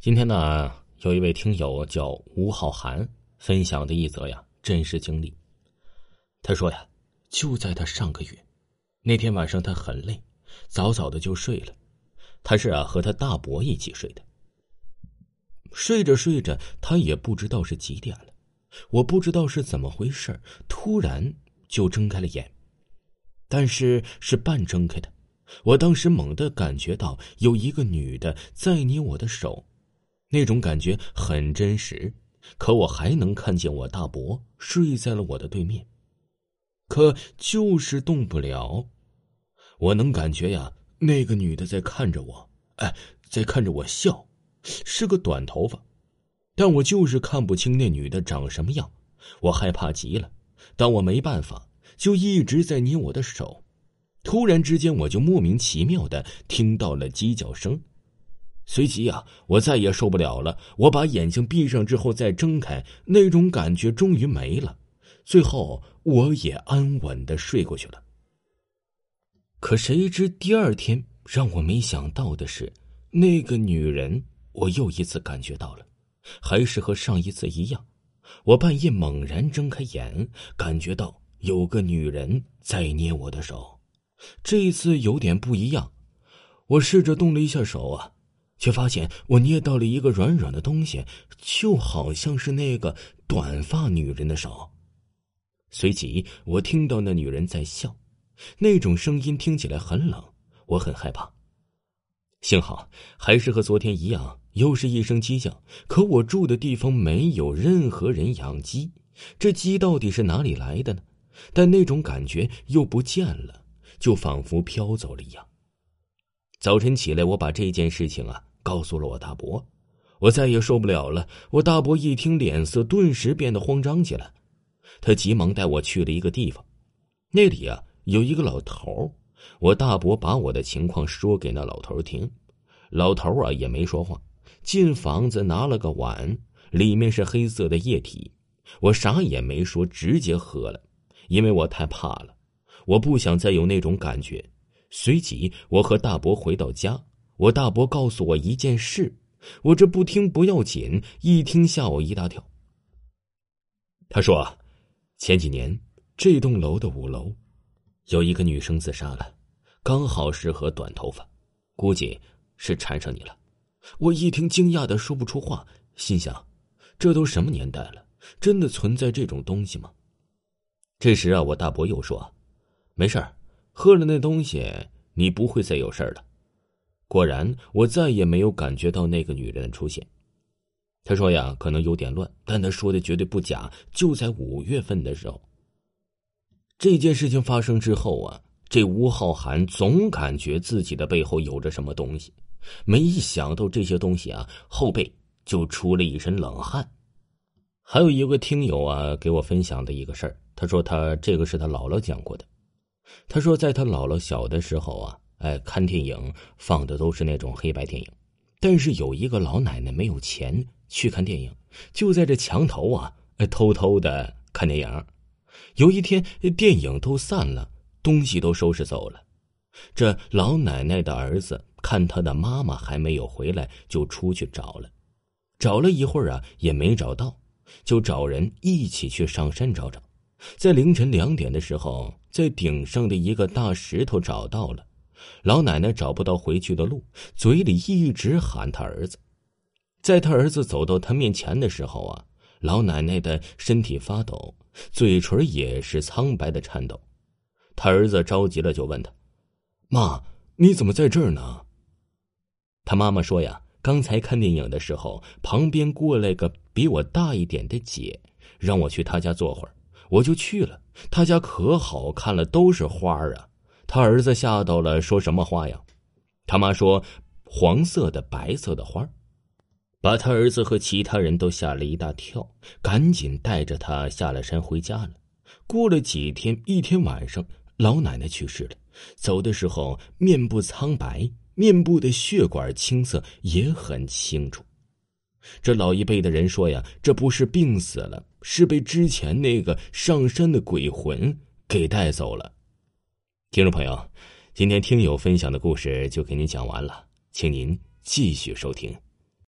今天呢，有一位听友叫吴浩涵分享的一则呀真实经历。他说呀，就在他上个月那天晚上，他很累，早早的就睡了。他是啊和他大伯一起睡的。睡着睡着，他也不知道是几点了，我不知道是怎么回事，突然就睁开了眼，但是是半睁开的。我当时猛地感觉到有一个女的在捏我的手。那种感觉很真实，可我还能看见我大伯睡在了我的对面，可就是动不了。我能感觉呀，那个女的在看着我，哎，在看着我笑，是个短头发，但我就是看不清那女的长什么样。我害怕极了，但我没办法，就一直在捏我的手。突然之间，我就莫名其妙的听到了鸡叫声。随即呀，我再也受不了了。我把眼睛闭上之后再睁开，那种感觉终于没了。最后，我也安稳的睡过去了。可谁知第二天让我没想到的是，那个女人，我又一次感觉到了，还是和上一次一样。我半夜猛然睁开眼，感觉到有个女人在捏我的手，这一次有点不一样。我试着动了一下手啊。却发现我捏到了一个软软的东西，就好像是那个短发女人的手。随即，我听到那女人在笑，那种声音听起来很冷，我很害怕。幸好还是和昨天一样，又是一声鸡叫。可我住的地方没有任何人养鸡，这鸡到底是哪里来的呢？但那种感觉又不见了，就仿佛飘走了一样。早晨起来，我把这件事情啊。告诉了我大伯，我再也受不了了。我大伯一听，脸色顿时变得慌张起来。他急忙带我去了一个地方，那里啊有一个老头我大伯把我的情况说给那老头听，老头啊也没说话，进房子拿了个碗，里面是黑色的液体。我啥也没说，直接喝了，因为我太怕了，我不想再有那种感觉。随即，我和大伯回到家。我大伯告诉我一件事，我这不听不要紧，一听吓我一大跳。他说，前几年这栋楼的五楼有一个女生自杀了，刚好适合短头发，估计是缠上你了。我一听惊讶的说不出话，心想，这都什么年代了，真的存在这种东西吗？这时啊，我大伯又说，没事喝了那东西，你不会再有事了。果然，我再也没有感觉到那个女人的出现。他说呀，可能有点乱，但他说的绝对不假。就在五月份的时候，这件事情发生之后啊，这吴浩涵总感觉自己的背后有着什么东西。没想到这些东西啊，后背就出了一身冷汗。还有一个听友啊，给我分享的一个事儿，他说他这个是他姥姥讲过的。他说，在他姥姥小的时候啊。哎，看电影放的都是那种黑白电影，但是有一个老奶奶没有钱去看电影，就在这墙头啊，偷偷的看电影。有一天，电影都散了，东西都收拾走了，这老奶奶的儿子看他的妈妈还没有回来，就出去找了，找了一会儿啊，也没找到，就找人一起去上山找找，在凌晨两点的时候，在顶上的一个大石头找到了。老奶奶找不到回去的路，嘴里一直喊他儿子。在他儿子走到他面前的时候啊，老奶奶的身体发抖，嘴唇也是苍白的颤抖。他儿子着急了，就问他：“妈，你怎么在这儿呢？”他妈妈说：“呀，刚才看电影的时候，旁边过来个比我大一点的姐，让我去他家坐会儿，我就去了。他家可好看了，都是花啊。”他儿子吓到了，说什么话呀？他妈说：“黄色的、白色的花把他儿子和其他人都吓了一大跳，赶紧带着他下了山回家了。过了几天，一天晚上，老奶奶去世了，走的时候面部苍白，面部的血管青色也很清楚。这老一辈的人说呀，这不是病死了，是被之前那个上山的鬼魂给带走了。听众朋友，今天听友分享的故事就给您讲完了，请您继续收听。